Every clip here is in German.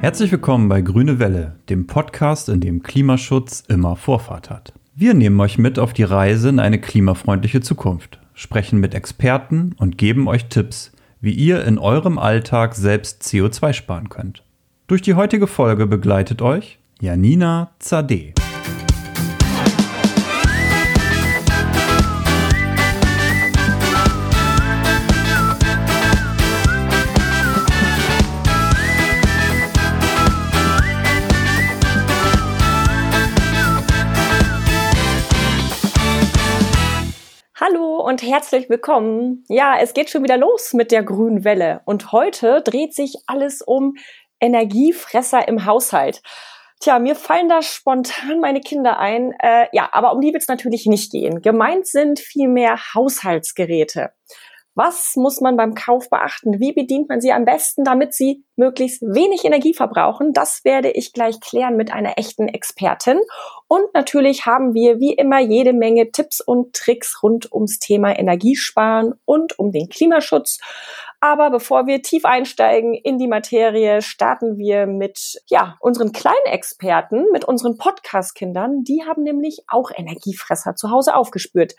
Herzlich willkommen bei Grüne Welle, dem Podcast, in dem Klimaschutz immer Vorfahrt hat. Wir nehmen euch mit auf die Reise in eine klimafreundliche Zukunft, sprechen mit Experten und geben euch Tipps, wie ihr in eurem Alltag selbst CO2 sparen könnt. Durch die heutige Folge begleitet euch Janina Zadeh. Und herzlich willkommen. Ja, es geht schon wieder los mit der grünen Welle und heute dreht sich alles um Energiefresser im Haushalt. Tja, mir fallen da spontan meine Kinder ein. Äh, ja, aber um die wird es natürlich nicht gehen. Gemeint sind vielmehr Haushaltsgeräte. Was muss man beim Kauf beachten? Wie bedient man sie am besten, damit sie möglichst wenig Energie verbrauchen? Das werde ich gleich klären mit einer echten Expertin. Und natürlich haben wir wie immer jede Menge Tipps und Tricks rund ums Thema Energiesparen und um den Klimaschutz. Aber bevor wir tief einsteigen in die Materie, starten wir mit, ja, unseren kleinen Experten, mit unseren Podcast-Kindern. Die haben nämlich auch Energiefresser zu Hause aufgespürt.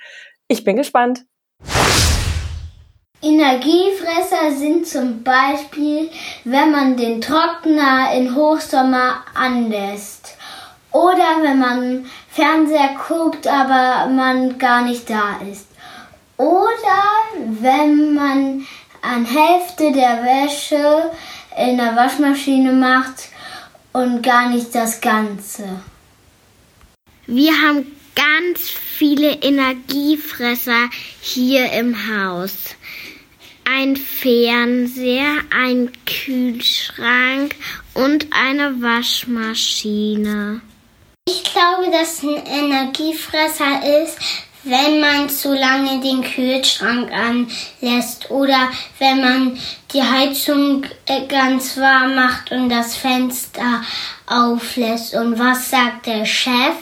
Ich bin gespannt. Energiefresser sind zum Beispiel, wenn man den Trockner in Hochsommer anlässt. Oder wenn man Fernseher guckt, aber man gar nicht da ist. Oder wenn man an Hälfte der Wäsche in der Waschmaschine macht und gar nicht das Ganze. Wir haben ganz viele Energiefresser hier im Haus ein Fernseher, ein Kühlschrank und eine Waschmaschine. Ich glaube, dass ein Energiefresser ist, wenn man zu lange den Kühlschrank anlässt oder wenn man die Heizung äh, ganz warm macht und das Fenster auflässt. Und was sagt der Chef?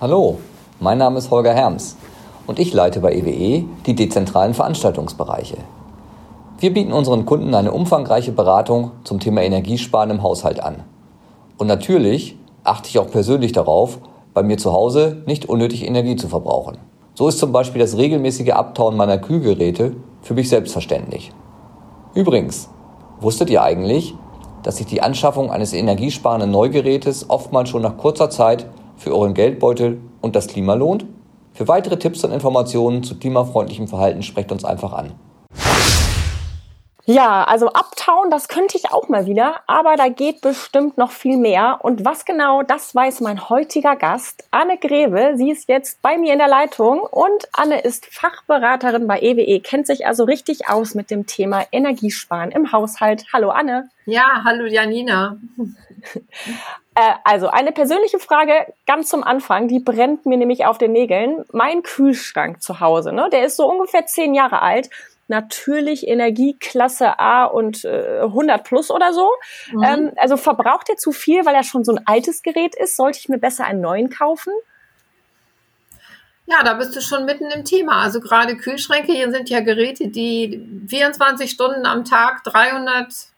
Hallo, mein Name ist Holger Herms und ich leite bei EWE e die dezentralen Veranstaltungsbereiche. Wir bieten unseren Kunden eine umfangreiche Beratung zum Thema Energiesparen im Haushalt an. Und natürlich achte ich auch persönlich darauf, bei mir zu Hause nicht unnötig Energie zu verbrauchen. So ist zum Beispiel das regelmäßige Abtauen meiner Kühlgeräte für mich selbstverständlich. Übrigens, wusstet ihr eigentlich, dass sich die Anschaffung eines energiesparenden Neugerätes oftmals schon nach kurzer Zeit für euren Geldbeutel und das Klima lohnt? Für weitere Tipps und Informationen zu klimafreundlichem Verhalten sprecht uns einfach an. Ja, also Uptown, das könnte ich auch mal wieder, aber da geht bestimmt noch viel mehr. Und was genau, das weiß mein heutiger Gast, Anne Greve. Sie ist jetzt bei mir in der Leitung und Anne ist Fachberaterin bei EWE, e, kennt sich also richtig aus mit dem Thema Energiesparen im Haushalt. Hallo Anne. Ja, hallo Janina. Äh, also eine persönliche Frage ganz zum Anfang, die brennt mir nämlich auf den Nägeln. Mein Kühlschrank zu Hause, ne, der ist so ungefähr zehn Jahre alt. Natürlich Energieklasse A und äh, 100 plus oder so. Mhm. Ähm, also verbraucht er zu viel, weil er schon so ein altes Gerät ist? Sollte ich mir besser einen neuen kaufen? Ja, da bist du schon mitten im Thema. Also gerade Kühlschränke, hier sind ja Geräte, die 24 Stunden am Tag, 300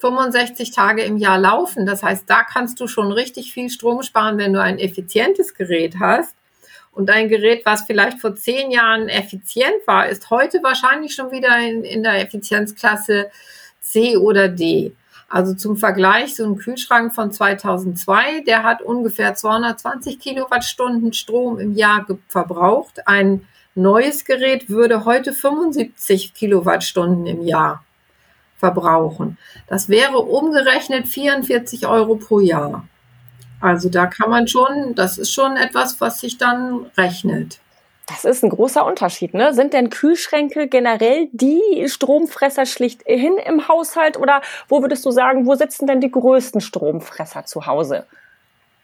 65 Tage im Jahr laufen. Das heißt, da kannst du schon richtig viel Strom sparen, wenn du ein effizientes Gerät hast. Und ein Gerät, was vielleicht vor zehn Jahren effizient war, ist heute wahrscheinlich schon wieder in, in der Effizienzklasse C oder D. Also zum Vergleich, so ein Kühlschrank von 2002, der hat ungefähr 220 Kilowattstunden Strom im Jahr verbraucht. Ein neues Gerät würde heute 75 Kilowattstunden im Jahr verbrauchen. Das wäre umgerechnet 44 Euro pro Jahr. Also da kann man schon, das ist schon etwas, was sich dann rechnet. Das ist ein großer Unterschied, ne? Sind denn Kühlschränke generell die Stromfresser schlichthin im Haushalt oder wo würdest du sagen, wo sitzen denn die größten Stromfresser zu Hause?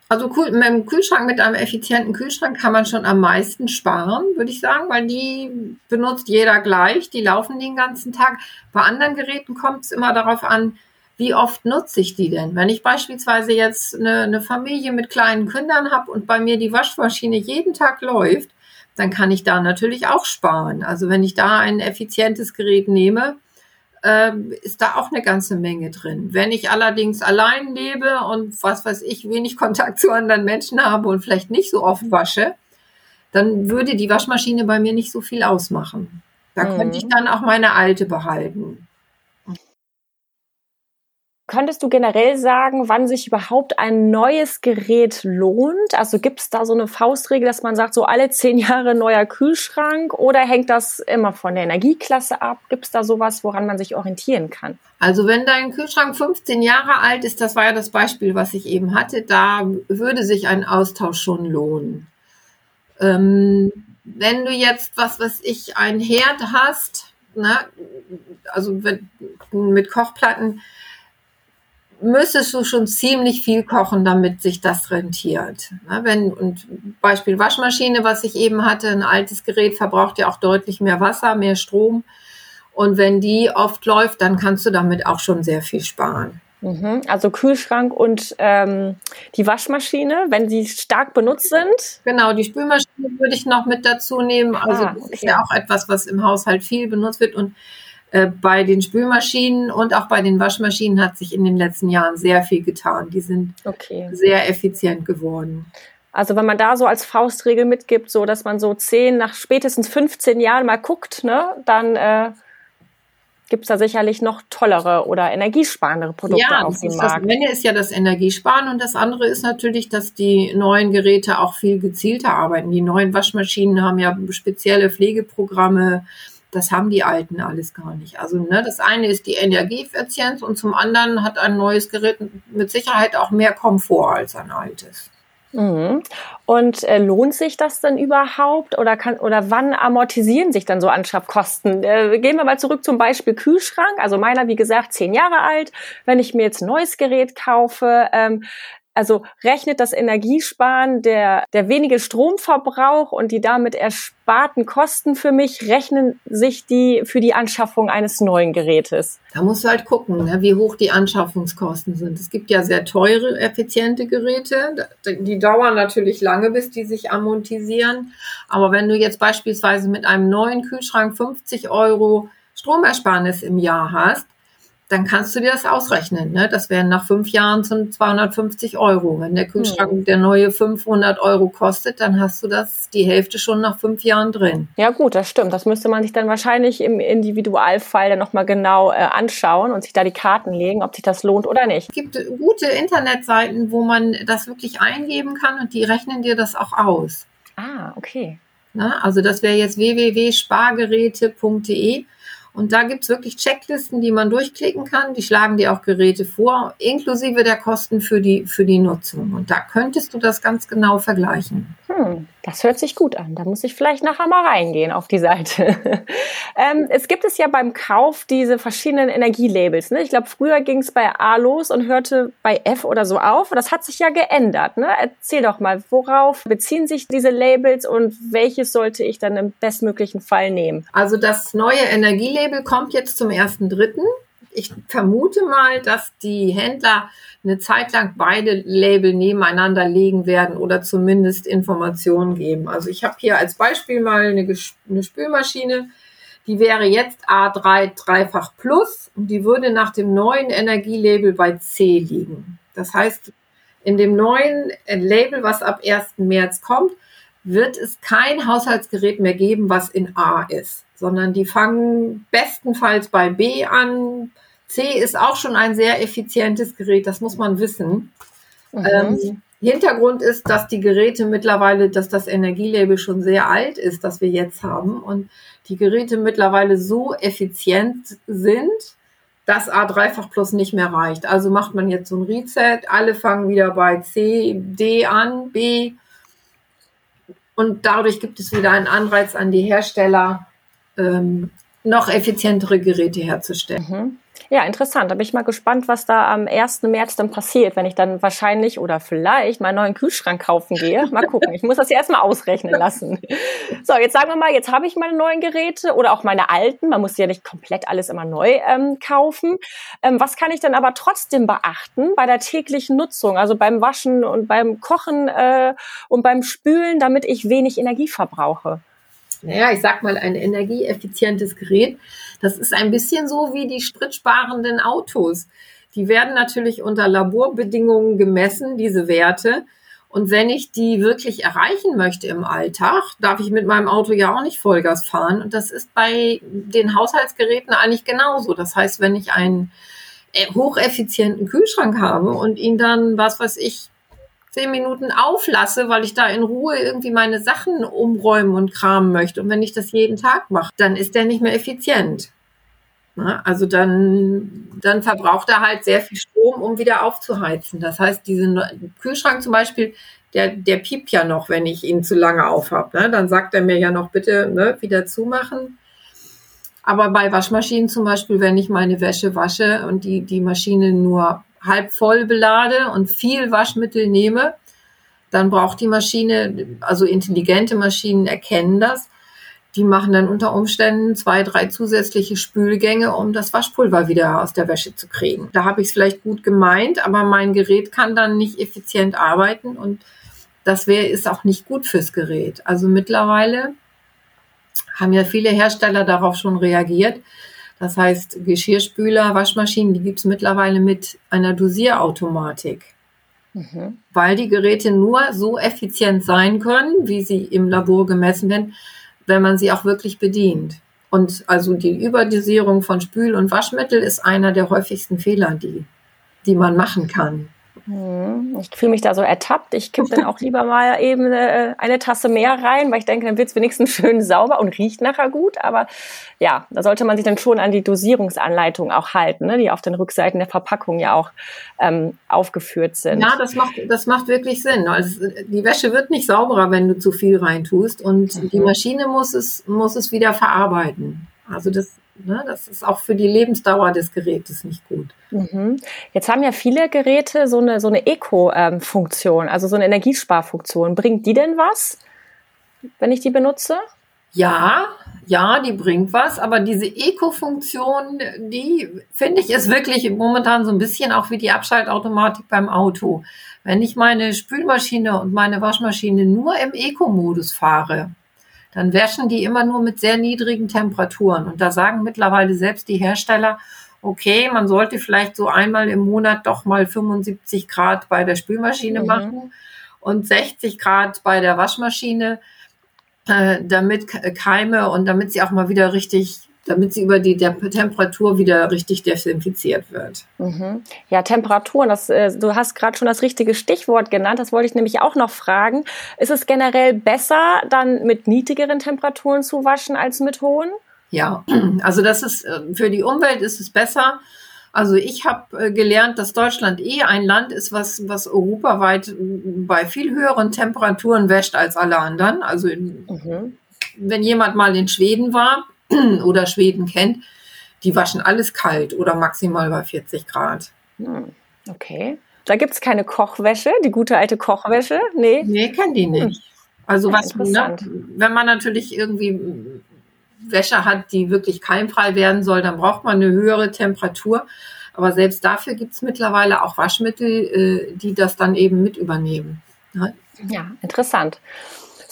Also mit einem Kühlschrank, mit einem effizienten Kühlschrank kann man schon am meisten sparen, würde ich sagen, weil die benutzt jeder gleich, die laufen den ganzen Tag. Bei anderen Geräten kommt es immer darauf an, wie oft nutze ich die denn? Wenn ich beispielsweise jetzt eine, eine Familie mit kleinen Kindern habe und bei mir die Waschmaschine jeden Tag läuft, dann kann ich da natürlich auch sparen. Also wenn ich da ein effizientes Gerät nehme, ähm, ist da auch eine ganze Menge drin. Wenn ich allerdings allein lebe und was weiß ich, wenig Kontakt zu anderen Menschen habe und vielleicht nicht so oft wasche, dann würde die Waschmaschine bei mir nicht so viel ausmachen. Da mhm. könnte ich dann auch meine alte behalten. Könntest du generell sagen, wann sich überhaupt ein neues Gerät lohnt? Also gibt es da so eine Faustregel, dass man sagt, so alle zehn Jahre neuer Kühlschrank oder hängt das immer von der Energieklasse ab? Gibt es da sowas, woran man sich orientieren kann? Also wenn dein Kühlschrank 15 Jahre alt ist, das war ja das Beispiel, was ich eben hatte, da würde sich ein Austausch schon lohnen. Ähm, wenn du jetzt, was weiß ich, ein Herd hast, ne, also mit Kochplatten, müsstest du schon ziemlich viel kochen, damit sich das rentiert. Ne, wenn, und Beispiel Waschmaschine, was ich eben hatte, ein altes Gerät verbraucht ja auch deutlich mehr Wasser, mehr Strom. Und wenn die oft läuft, dann kannst du damit auch schon sehr viel sparen. Mhm. Also Kühlschrank und ähm, die Waschmaschine, wenn sie stark benutzt sind. Genau, die Spülmaschine würde ich noch mit dazu nehmen. Also ah, das okay. ist ja auch etwas, was im Haushalt viel benutzt wird. Und äh, bei den Spülmaschinen und auch bei den Waschmaschinen hat sich in den letzten Jahren sehr viel getan. Die sind okay. sehr effizient geworden. Also wenn man da so als Faustregel mitgibt, so dass man so zehn nach spätestens 15 Jahren mal guckt, ne, dann äh, gibt es da sicherlich noch tollere oder energiesparendere Produkte ja, auf dem Markt. Das eine ist ja das Energiesparen und das andere ist natürlich, dass die neuen Geräte auch viel gezielter arbeiten. Die neuen Waschmaschinen haben ja spezielle Pflegeprogramme. Das haben die alten alles gar nicht. Also ne, das eine ist die Energieeffizienz und zum anderen hat ein neues Gerät mit Sicherheit auch mehr Komfort als ein altes. Mhm. Und äh, lohnt sich das denn überhaupt oder kann oder wann amortisieren sich dann so Anschaffkosten? Äh, gehen wir mal zurück zum Beispiel Kühlschrank. Also meiner, wie gesagt, zehn Jahre alt. Wenn ich mir jetzt ein neues Gerät kaufe, ähm, also rechnet das Energiesparen, der, der wenige Stromverbrauch und die damit ersparten Kosten für mich, rechnen sich die für die Anschaffung eines neuen Gerätes? Da musst du halt gucken, ne, wie hoch die Anschaffungskosten sind. Es gibt ja sehr teure, effiziente Geräte. Die dauern natürlich lange, bis die sich amortisieren. Aber wenn du jetzt beispielsweise mit einem neuen Kühlschrank 50 Euro Stromersparnis im Jahr hast, dann kannst du dir das ausrechnen. Ne? Das wären nach fünf Jahren zum 250 Euro. Wenn der Kühlschrank mhm. der neue 500 Euro kostet, dann hast du das die Hälfte schon nach fünf Jahren drin. Ja gut, das stimmt. Das müsste man sich dann wahrscheinlich im Individualfall dann nochmal genau äh, anschauen und sich da die Karten legen, ob sich das lohnt oder nicht. Es gibt gute Internetseiten, wo man das wirklich eingeben kann und die rechnen dir das auch aus. Ah, okay. Na, also das wäre jetzt www.spargeräte.de und da gibt's wirklich Checklisten, die man durchklicken kann. Die schlagen dir auch Geräte vor, inklusive der Kosten für die, für die Nutzung. Und da könntest du das ganz genau vergleichen. Hm, das hört sich gut an. Da muss ich vielleicht nachher mal reingehen auf die Seite. ähm, es gibt es ja beim Kauf diese verschiedenen Energielabels. Ne? Ich glaube, früher ging es bei A los und hörte bei F oder so auf. Das hat sich ja geändert. Ne? Erzähl doch mal, worauf beziehen sich diese Labels und welches sollte ich dann im bestmöglichen Fall nehmen? Also das neue Energielabel kommt jetzt zum 1.3. Ich vermute mal, dass die Händler eine Zeit lang beide Label nebeneinander legen werden oder zumindest Informationen geben. Also ich habe hier als Beispiel mal eine, eine Spülmaschine, die wäre jetzt A3 dreifach plus und die würde nach dem neuen Energielabel bei C liegen. Das heißt, in dem neuen Label, was ab 1. März kommt, wird es kein Haushaltsgerät mehr geben, was in A ist, sondern die fangen bestenfalls bei B an, C ist auch schon ein sehr effizientes Gerät, das muss man wissen. Mhm. Ähm, Hintergrund ist, dass die Geräte mittlerweile, dass das Energielabel schon sehr alt ist, das wir jetzt haben und die Geräte mittlerweile so effizient sind, dass A3-fach plus nicht mehr reicht. Also macht man jetzt so ein Reset, alle fangen wieder bei C, D an, B und dadurch gibt es wieder einen Anreiz an die Hersteller, ähm, noch effizientere Geräte herzustellen. Mhm. Ja, interessant. Da bin ich mal gespannt, was da am 1. März dann passiert, wenn ich dann wahrscheinlich oder vielleicht meinen neuen Kühlschrank kaufen gehe. Mal gucken. Ich muss das ja erstmal ausrechnen lassen. So, jetzt sagen wir mal, jetzt habe ich meine neuen Geräte oder auch meine alten. Man muss ja nicht komplett alles immer neu ähm, kaufen. Ähm, was kann ich dann aber trotzdem beachten bei der täglichen Nutzung, also beim Waschen und beim Kochen äh, und beim Spülen, damit ich wenig Energie verbrauche? Naja, ich sag mal, ein energieeffizientes Gerät. Das ist ein bisschen so wie die spritsparenden Autos. Die werden natürlich unter Laborbedingungen gemessen, diese Werte. Und wenn ich die wirklich erreichen möchte im Alltag, darf ich mit meinem Auto ja auch nicht Vollgas fahren. Und das ist bei den Haushaltsgeräten eigentlich genauso. Das heißt, wenn ich einen äh, hocheffizienten Kühlschrank habe und ihn dann, was weiß ich, zehn Minuten auflasse, weil ich da in Ruhe irgendwie meine Sachen umräumen und kramen möchte. Und wenn ich das jeden Tag mache, dann ist der nicht mehr effizient. Na, also dann, dann verbraucht er halt sehr viel Strom, um wieder aufzuheizen. Das heißt, diesen Kühlschrank zum Beispiel, der, der piept ja noch, wenn ich ihn zu lange aufhab. Ne? Dann sagt er mir ja noch bitte ne, wieder zumachen. Aber bei Waschmaschinen zum Beispiel, wenn ich meine Wäsche wasche und die, die Maschine nur halb voll belade und viel Waschmittel nehme, dann braucht die Maschine, also intelligente Maschinen erkennen das. Die machen dann unter Umständen zwei, drei zusätzliche Spülgänge, um das Waschpulver wieder aus der Wäsche zu kriegen. Da habe ich es vielleicht gut gemeint, aber mein Gerät kann dann nicht effizient arbeiten und das wäre ist auch nicht gut fürs Gerät. Also mittlerweile haben ja viele Hersteller darauf schon reagiert, das heißt, Geschirrspüler, Waschmaschinen, die gibt es mittlerweile mit einer Dosierautomatik. Mhm. Weil die Geräte nur so effizient sein können, wie sie im Labor gemessen werden, wenn man sie auch wirklich bedient. Und also die Überdosierung von Spül- und Waschmittel ist einer der häufigsten Fehler, die, die man machen kann. Hm, ich fühle mich da so ertappt. Ich kippe dann auch lieber mal eben eine, äh, eine Tasse mehr rein, weil ich denke, dann wird es wenigstens schön sauber und riecht nachher gut. Aber ja, da sollte man sich dann schon an die Dosierungsanleitung auch halten, ne, die auf den Rückseiten der Verpackung ja auch ähm, aufgeführt sind. Ja, das macht, das macht wirklich Sinn. Also die Wäsche wird nicht sauberer, wenn du zu viel reintust und mhm. die Maschine muss es, muss es wieder verarbeiten. Also das Ne? Das ist auch für die Lebensdauer des Gerätes nicht gut. Mhm. Jetzt haben ja viele Geräte so eine, so eine Eco-Funktion, also so eine Energiesparfunktion. Bringt die denn was, wenn ich die benutze? Ja, ja, die bringt was, aber diese Eco-Funktion, die finde ich ist wirklich momentan so ein bisschen auch wie die Abschaltautomatik beim Auto. Wenn ich meine Spülmaschine und meine Waschmaschine nur im Eco-Modus fahre, dann waschen die immer nur mit sehr niedrigen Temperaturen. Und da sagen mittlerweile selbst die Hersteller, okay, man sollte vielleicht so einmal im Monat doch mal 75 Grad bei der Spülmaschine mhm. machen und 60 Grad bei der Waschmaschine, äh, damit Keime und damit sie auch mal wieder richtig damit sie über die Temperatur wieder richtig desinfiziert wird. Mhm. Ja, Temperaturen, das, äh, du hast gerade schon das richtige Stichwort genannt, das wollte ich nämlich auch noch fragen. Ist es generell besser, dann mit niedrigeren Temperaturen zu waschen als mit hohen? Ja, also das ist äh, für die Umwelt ist es besser. Also ich habe äh, gelernt, dass Deutschland eh ein Land ist, was, was europaweit bei viel höheren Temperaturen wäscht als alle anderen. Also in, mhm. wenn jemand mal in Schweden war, oder Schweden kennt, die waschen alles kalt oder maximal bei 40 Grad. Hm, okay. Da gibt es keine Kochwäsche, die gute alte Kochwäsche? Nee. Nee, kennen die nicht. Hm. Also was, ne, wenn man natürlich irgendwie Wäsche hat, die wirklich keimfrei werden soll, dann braucht man eine höhere Temperatur. Aber selbst dafür gibt es mittlerweile auch Waschmittel, äh, die das dann eben mit übernehmen. Ne? Ja, interessant.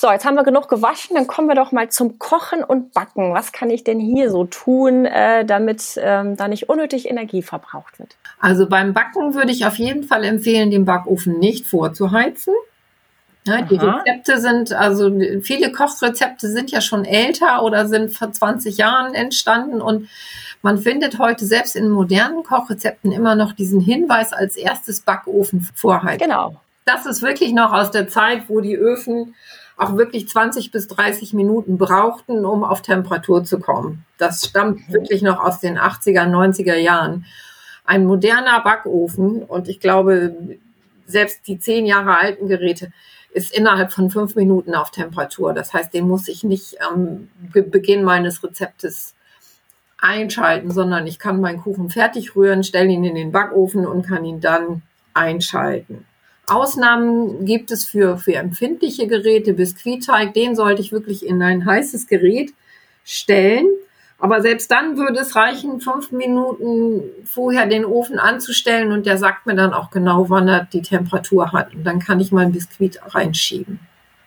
So, jetzt haben wir genug gewaschen, dann kommen wir doch mal zum Kochen und Backen. Was kann ich denn hier so tun, äh, damit ähm, da nicht unnötig Energie verbraucht wird? Also beim Backen würde ich auf jeden Fall empfehlen, den Backofen nicht vorzuheizen. Ja, die Rezepte sind, also viele Kochrezepte sind ja schon älter oder sind vor 20 Jahren entstanden und man findet heute selbst in modernen Kochrezepten immer noch diesen Hinweis als erstes Backofen vorheizen. Genau. Das ist wirklich noch aus der Zeit, wo die Öfen auch wirklich 20 bis 30 Minuten brauchten, um auf Temperatur zu kommen. Das stammt mhm. wirklich noch aus den 80er, 90er Jahren. Ein moderner Backofen und ich glaube, selbst die zehn Jahre alten Geräte ist innerhalb von fünf Minuten auf Temperatur. Das heißt, den muss ich nicht am Beginn meines Rezeptes einschalten, sondern ich kann meinen Kuchen fertig rühren, stelle ihn in den Backofen und kann ihn dann einschalten. Ausnahmen gibt es für, für empfindliche Geräte, Biskuitteig, den sollte ich wirklich in ein heißes Gerät stellen. Aber selbst dann würde es reichen, fünf Minuten vorher den Ofen anzustellen und der sagt mir dann auch genau, wann er die Temperatur hat. Und dann kann ich mein Biskuit reinschieben.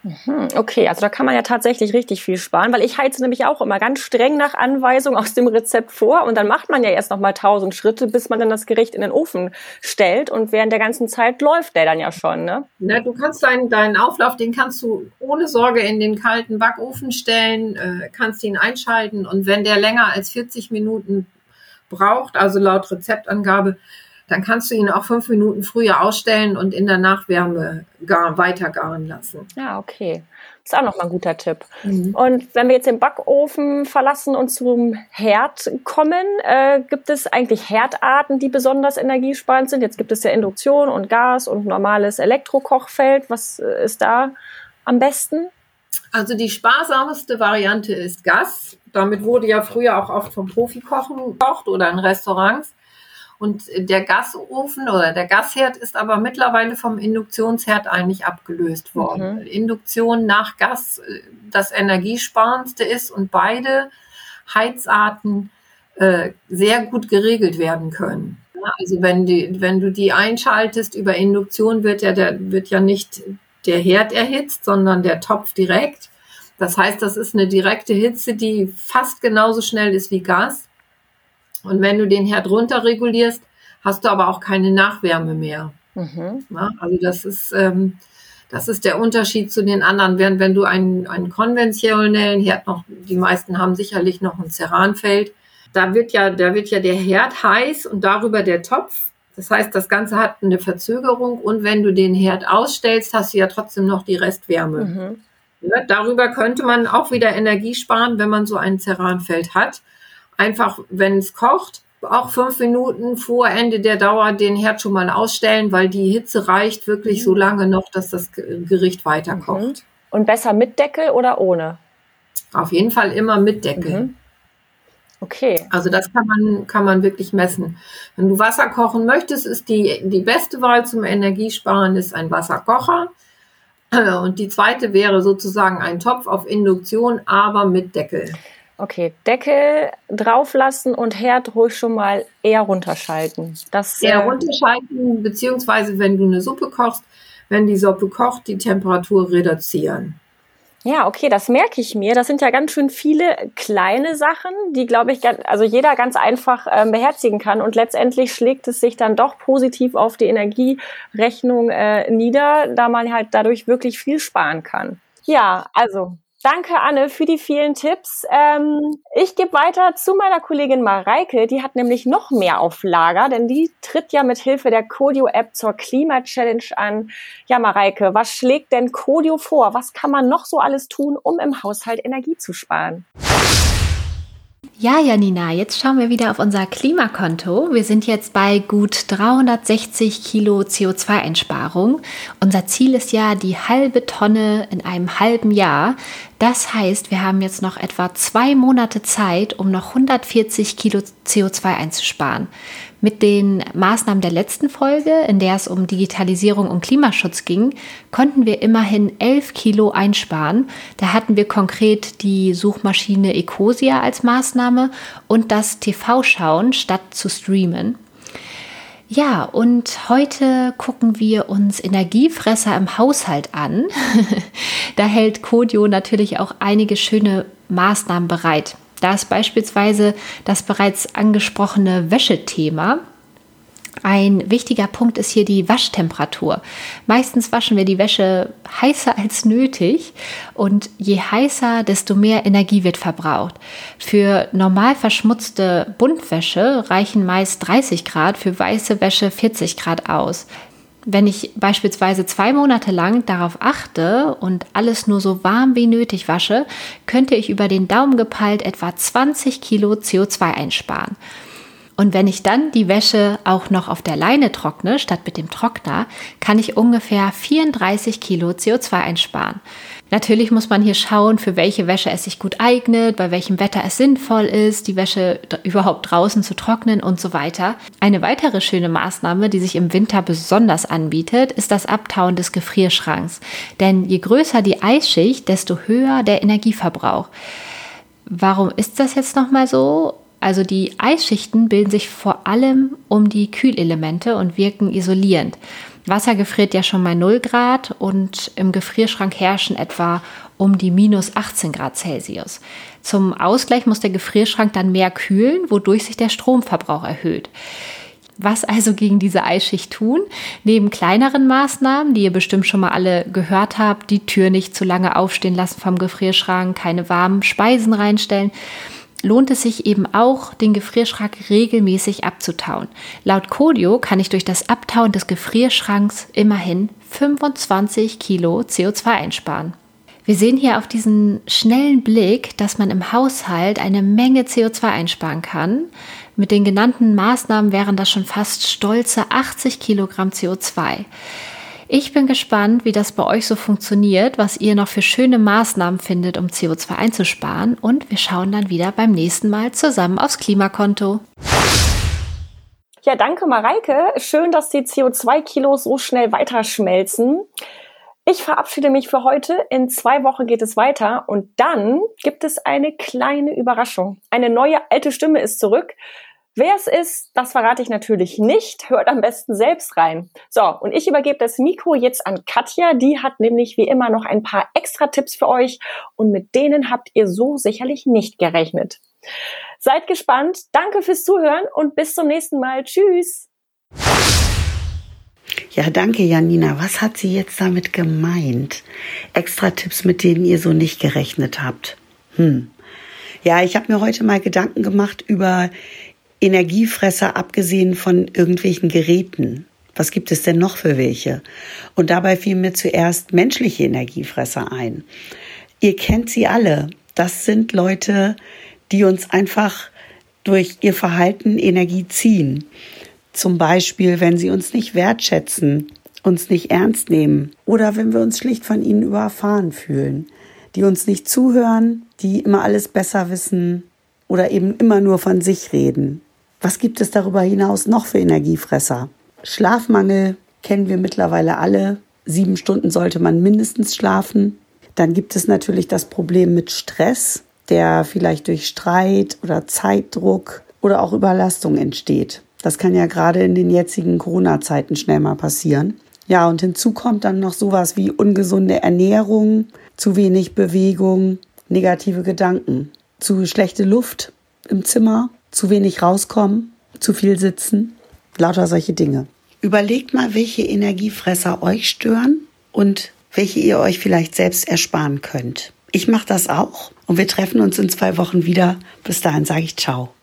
Mhm, okay, also da kann man ja tatsächlich richtig viel sparen, weil ich heize nämlich auch immer ganz streng nach Anweisung aus dem Rezept vor und dann macht man ja erst noch mal tausend Schritte, bis man dann das Gericht in den Ofen stellt und während der ganzen Zeit läuft der dann ja schon, ne? Na, du kannst deinen, deinen Auflauf, den kannst du ohne Sorge in den kalten Backofen stellen, äh, kannst ihn einschalten und wenn der länger als 40 Minuten braucht, also laut Rezeptangabe, dann kannst du ihn auch fünf Minuten früher ausstellen und in der Nachwärme gar, weiter garen lassen. Ja, okay. Das ist auch nochmal ein guter Tipp. Mhm. Und wenn wir jetzt den Backofen verlassen und zum Herd kommen, äh, gibt es eigentlich Herdarten, die besonders energiesparend sind? Jetzt gibt es ja Induktion und Gas und normales Elektrokochfeld. Was äh, ist da am besten? Also die sparsamste Variante ist Gas. Damit wurde ja früher auch oft vom Profikochen gekocht oder in Restaurants. Und der Gasofen oder der Gasherd ist aber mittlerweile vom Induktionsherd eigentlich abgelöst worden. Mhm. Induktion nach Gas äh, das energiesparendste ist und beide Heizarten äh, sehr gut geregelt werden können. Also wenn, die, wenn du die einschaltest über Induktion, wird ja, der, wird ja nicht der Herd erhitzt, sondern der Topf direkt. Das heißt, das ist eine direkte Hitze, die fast genauso schnell ist wie Gas. Und wenn du den Herd runterregulierst, hast du aber auch keine Nachwärme mehr. Mhm. Ja, also das ist, ähm, das ist der Unterschied zu den anderen. Während wenn du einen, einen konventionellen Herd noch, die meisten haben sicherlich noch ein Ceranfeld, da wird ja, da wird ja der Herd heiß und darüber der Topf. Das heißt, das Ganze hat eine Verzögerung und wenn du den Herd ausstellst, hast du ja trotzdem noch die Restwärme. Mhm. Ja, darüber könnte man auch wieder Energie sparen, wenn man so ein Ceranfeld hat einfach, wenn es kocht, auch fünf Minuten vor Ende der Dauer den Herd schon mal ausstellen, weil die Hitze reicht wirklich so lange noch, dass das Gericht weiter mhm. Und besser mit Deckel oder ohne? Auf jeden Fall immer mit Deckel. Mhm. Okay. Also das kann man, kann man wirklich messen. Wenn du Wasser kochen möchtest, ist die, die beste Wahl zum Energiesparen ist ein Wasserkocher. Und die zweite wäre sozusagen ein Topf auf Induktion, aber mit Deckel. Okay, Deckel drauflassen und Herd ruhig schon mal eher runterschalten. Das, eher äh, runterschalten, beziehungsweise wenn du eine Suppe kochst, wenn die Suppe kocht, die Temperatur reduzieren. Ja, okay, das merke ich mir. Das sind ja ganz schön viele kleine Sachen, die, glaube ich, also jeder ganz einfach äh, beherzigen kann. Und letztendlich schlägt es sich dann doch positiv auf die Energierechnung äh, nieder, da man halt dadurch wirklich viel sparen kann. Ja, also Danke, Anne, für die vielen Tipps. Ähm, ich gebe weiter zu meiner Kollegin Mareike. Die hat nämlich noch mehr auf Lager, denn die tritt ja mit Hilfe der Codio-App zur Klima-Challenge an. Ja, Mareike, was schlägt denn Codio vor? Was kann man noch so alles tun, um im Haushalt Energie zu sparen? Ja, Janina, jetzt schauen wir wieder auf unser Klimakonto. Wir sind jetzt bei gut 360 Kilo CO2-Einsparung. Unser Ziel ist ja die halbe Tonne in einem halben Jahr. Das heißt, wir haben jetzt noch etwa zwei Monate Zeit, um noch 140 Kilo CO2 einzusparen. Mit den Maßnahmen der letzten Folge, in der es um Digitalisierung und Klimaschutz ging, konnten wir immerhin 11 Kilo einsparen. Da hatten wir konkret die Suchmaschine Ecosia als Maßnahme und das TV-Schauen statt zu streamen. Ja, und heute gucken wir uns Energiefresser im Haushalt an. da hält Kodio natürlich auch einige schöne Maßnahmen bereit. Da ist beispielsweise das bereits angesprochene Wäschethema. Ein wichtiger Punkt ist hier die Waschtemperatur. Meistens waschen wir die Wäsche heißer als nötig und je heißer, desto mehr Energie wird verbraucht. Für normal verschmutzte Buntwäsche reichen meist 30 Grad, für weiße Wäsche 40 Grad aus. Wenn ich beispielsweise zwei Monate lang darauf achte und alles nur so warm wie nötig wasche, könnte ich über den Daumen gepeilt etwa 20 Kilo CO2 einsparen. Und wenn ich dann die Wäsche auch noch auf der Leine trockne, statt mit dem Trockner, kann ich ungefähr 34 Kilo CO2 einsparen. Natürlich muss man hier schauen, für welche Wäsche es sich gut eignet, bei welchem Wetter es sinnvoll ist, die Wäsche überhaupt draußen zu trocknen und so weiter. Eine weitere schöne Maßnahme, die sich im Winter besonders anbietet, ist das Abtauen des Gefrierschranks. Denn je größer die Eisschicht, desto höher der Energieverbrauch. Warum ist das jetzt nochmal so? Also die Eisschichten bilden sich vor allem um die Kühlelemente und wirken isolierend. Wasser gefriert ja schon bei 0 Grad und im Gefrierschrank herrschen etwa um die minus 18 Grad Celsius. Zum Ausgleich muss der Gefrierschrank dann mehr kühlen, wodurch sich der Stromverbrauch erhöht. Was also gegen diese Eisschicht tun? Neben kleineren Maßnahmen, die ihr bestimmt schon mal alle gehört habt, die Tür nicht zu lange aufstehen lassen vom Gefrierschrank, keine warmen Speisen reinstellen, lohnt es sich eben auch, den Gefrierschrank regelmäßig abzutauen. Laut Kodio kann ich durch das Abtauen des Gefrierschranks immerhin 25 Kilo CO2 einsparen. Wir sehen hier auf diesen schnellen Blick, dass man im Haushalt eine Menge CO2 einsparen kann. Mit den genannten Maßnahmen wären das schon fast stolze 80 Kilogramm CO2. Ich bin gespannt, wie das bei euch so funktioniert, was ihr noch für schöne Maßnahmen findet, um CO2 einzusparen. Und wir schauen dann wieder beim nächsten Mal zusammen aufs Klimakonto. Ja, danke Mareike. Schön, dass die CO2-Kilos so schnell weiterschmelzen. Ich verabschiede mich für heute. In zwei Wochen geht es weiter und dann gibt es eine kleine Überraschung. Eine neue alte Stimme ist zurück. Wer es ist, das verrate ich natürlich nicht. Hört am besten selbst rein. So, und ich übergebe das Mikro jetzt an Katja. Die hat nämlich wie immer noch ein paar extra Tipps für euch und mit denen habt ihr so sicherlich nicht gerechnet. Seid gespannt. Danke fürs Zuhören und bis zum nächsten Mal. Tschüss. Ja, danke, Janina. Was hat sie jetzt damit gemeint? Extra Tipps, mit denen ihr so nicht gerechnet habt. Hm. Ja, ich habe mir heute mal Gedanken gemacht über Energiefresser abgesehen von irgendwelchen Geräten. Was gibt es denn noch für welche? Und dabei fiel mir zuerst menschliche Energiefresser ein. Ihr kennt sie alle. Das sind Leute, die uns einfach durch ihr Verhalten Energie ziehen. Zum Beispiel, wenn sie uns nicht wertschätzen, uns nicht ernst nehmen oder wenn wir uns schlicht von ihnen überfahren fühlen, die uns nicht zuhören, die immer alles besser wissen oder eben immer nur von sich reden. Was gibt es darüber hinaus noch für Energiefresser? Schlafmangel kennen wir mittlerweile alle. Sieben Stunden sollte man mindestens schlafen. Dann gibt es natürlich das Problem mit Stress, der vielleicht durch Streit oder Zeitdruck oder auch Überlastung entsteht. Das kann ja gerade in den jetzigen Corona-Zeiten schnell mal passieren. Ja, und hinzu kommt dann noch sowas wie ungesunde Ernährung, zu wenig Bewegung, negative Gedanken, zu schlechte Luft im Zimmer zu wenig rauskommen, zu viel sitzen, lauter solche Dinge. Überlegt mal, welche Energiefresser euch stören und welche ihr euch vielleicht selbst ersparen könnt. Ich mache das auch und wir treffen uns in zwei Wochen wieder. Bis dahin sage ich ciao.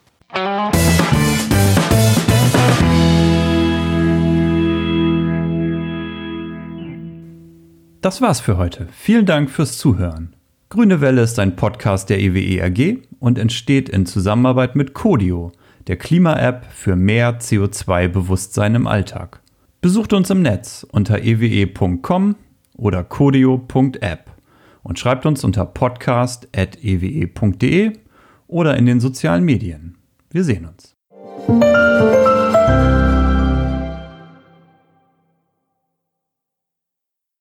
Das war's für heute. Vielen Dank fürs Zuhören. Grüne Welle ist ein Podcast der EWE AG und entsteht in Zusammenarbeit mit Codio, der Klima-App für mehr CO2-Bewusstsein im Alltag. Besucht uns im Netz unter ewe.com oder codio.app und schreibt uns unter podcast.ewe.de oder in den sozialen Medien. Wir sehen uns.